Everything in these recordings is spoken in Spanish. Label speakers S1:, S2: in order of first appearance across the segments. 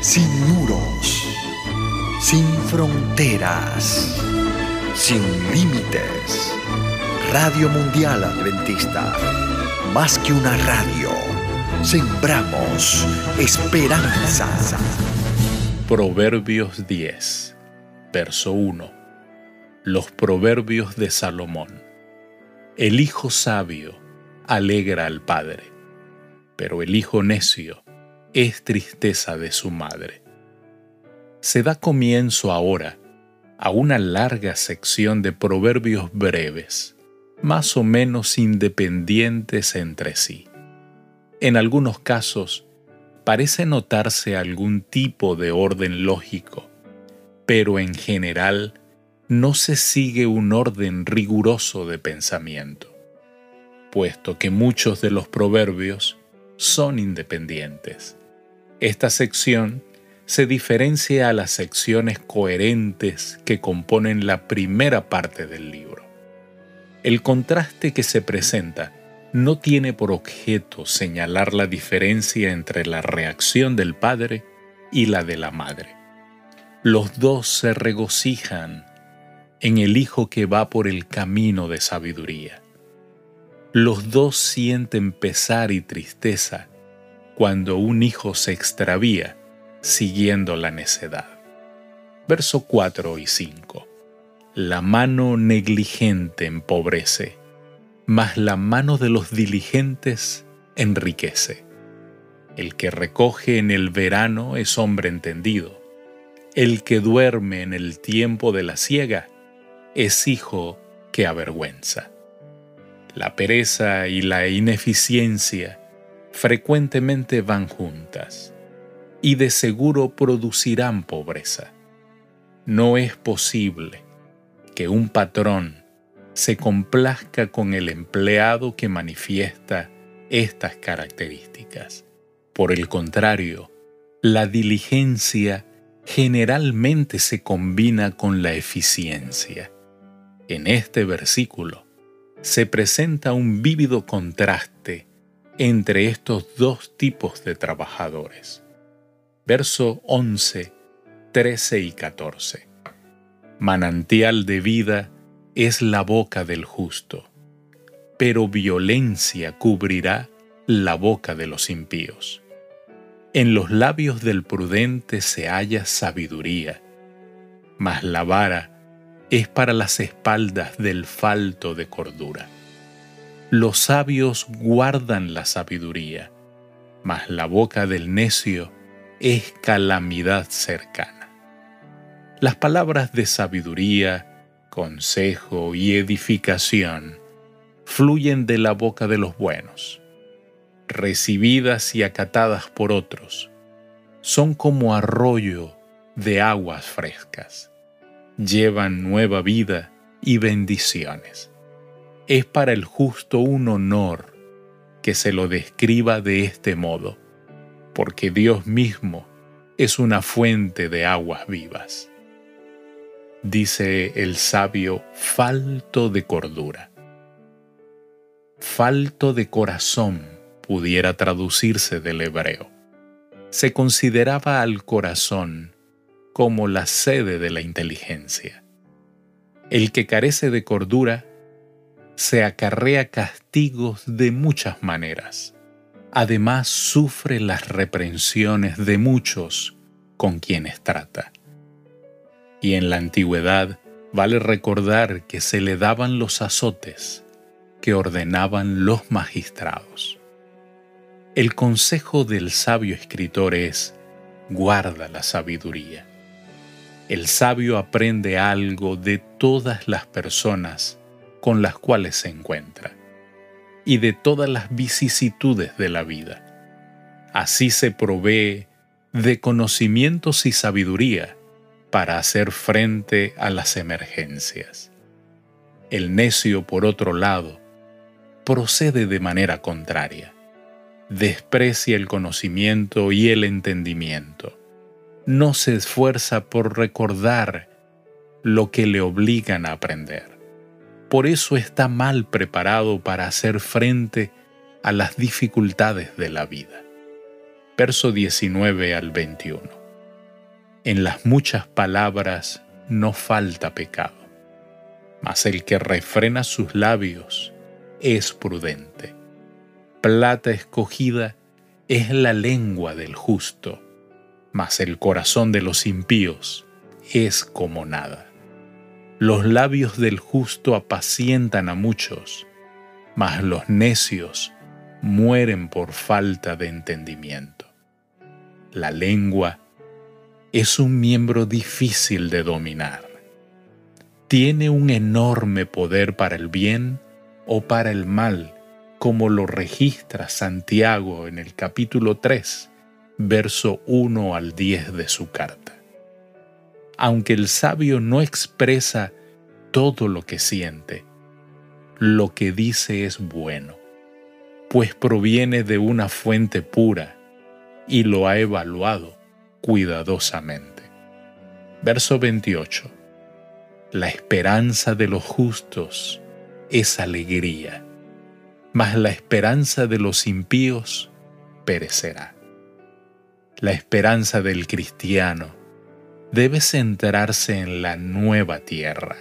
S1: sin muros, sin fronteras, sin límites. Radio Mundial Adventista, más que una radio, sembramos esperanza.
S2: Proverbios 10, verso 1. Los proverbios de Salomón. El hijo sabio alegra al padre, pero el hijo necio es tristeza de su madre. Se da comienzo ahora a una larga sección de proverbios breves, más o menos independientes entre sí. En algunos casos, parece notarse algún tipo de orden lógico, pero en general no se sigue un orden riguroso de pensamiento, puesto que muchos de los proverbios son independientes. Esta sección se diferencia a las secciones coherentes que componen la primera parte del libro. El contraste que se presenta no tiene por objeto señalar la diferencia entre la reacción del padre y la de la madre. Los dos se regocijan en el hijo que va por el camino de sabiduría. Los dos sienten pesar y tristeza cuando un hijo se extravía siguiendo la necedad. Verso 4 y 5. La mano negligente empobrece, mas la mano de los diligentes enriquece. El que recoge en el verano es hombre entendido. El que duerme en el tiempo de la siega es hijo que avergüenza. La pereza y la ineficiencia frecuentemente van juntas y de seguro producirán pobreza. No es posible que un patrón se complazca con el empleado que manifiesta estas características. Por el contrario, la diligencia generalmente se combina con la eficiencia. En este versículo se presenta un vívido contraste entre estos dos tipos de trabajadores. Verso 11, 13 y 14. Manantial de vida es la boca del justo, pero violencia cubrirá la boca de los impíos. En los labios del prudente se halla sabiduría, mas la vara es para las espaldas del falto de cordura. Los sabios guardan la sabiduría, mas la boca del necio es calamidad cercana. Las palabras de sabiduría, consejo y edificación fluyen de la boca de los buenos, recibidas y acatadas por otros, son como arroyo de aguas frescas, llevan nueva vida y bendiciones es para el justo un honor que se lo describa de este modo, porque Dios mismo es una fuente de aguas vivas. Dice el sabio, falto de cordura. Falto de corazón pudiera traducirse del hebreo. Se consideraba al corazón como la sede de la inteligencia. El que carece de cordura se acarrea castigos de muchas maneras. Además sufre las reprensiones de muchos con quienes trata. Y en la antigüedad vale recordar que se le daban los azotes que ordenaban los magistrados. El consejo del sabio escritor es, guarda la sabiduría. El sabio aprende algo de todas las personas con las cuales se encuentra y de todas las vicisitudes de la vida. Así se provee de conocimientos y sabiduría para hacer frente a las emergencias. El necio, por otro lado, procede de manera contraria. Desprecia el conocimiento y el entendimiento. No se esfuerza por recordar lo que le obligan a aprender por eso está mal preparado para hacer frente a las dificultades de la vida. Verso 19 al 21. En las muchas palabras no falta pecado, mas el que refrena sus labios es prudente. Plata escogida es la lengua del justo, mas el corazón de los impíos es como nada. Los labios del justo apacientan a muchos, mas los necios mueren por falta de entendimiento. La lengua es un miembro difícil de dominar. Tiene un enorme poder para el bien o para el mal, como lo registra Santiago en el capítulo 3, verso 1 al 10 de su carta aunque el sabio no expresa todo lo que siente, lo que dice es bueno, pues proviene de una fuente pura y lo ha evaluado cuidadosamente. Verso 28. La esperanza de los justos es alegría, mas la esperanza de los impíos perecerá. La esperanza del cristiano debe centrarse en la nueva tierra,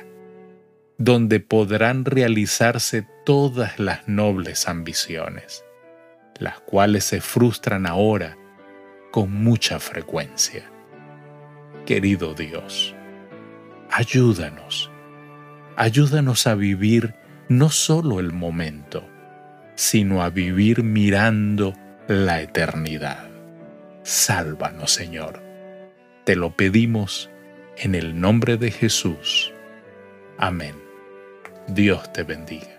S2: donde podrán realizarse todas las nobles ambiciones, las cuales se frustran ahora con mucha frecuencia. Querido Dios, ayúdanos, ayúdanos a vivir no solo el momento, sino a vivir mirando la eternidad. Sálvanos, Señor te lo pedimos en el nombre de Jesús. Amén. Dios te bendiga.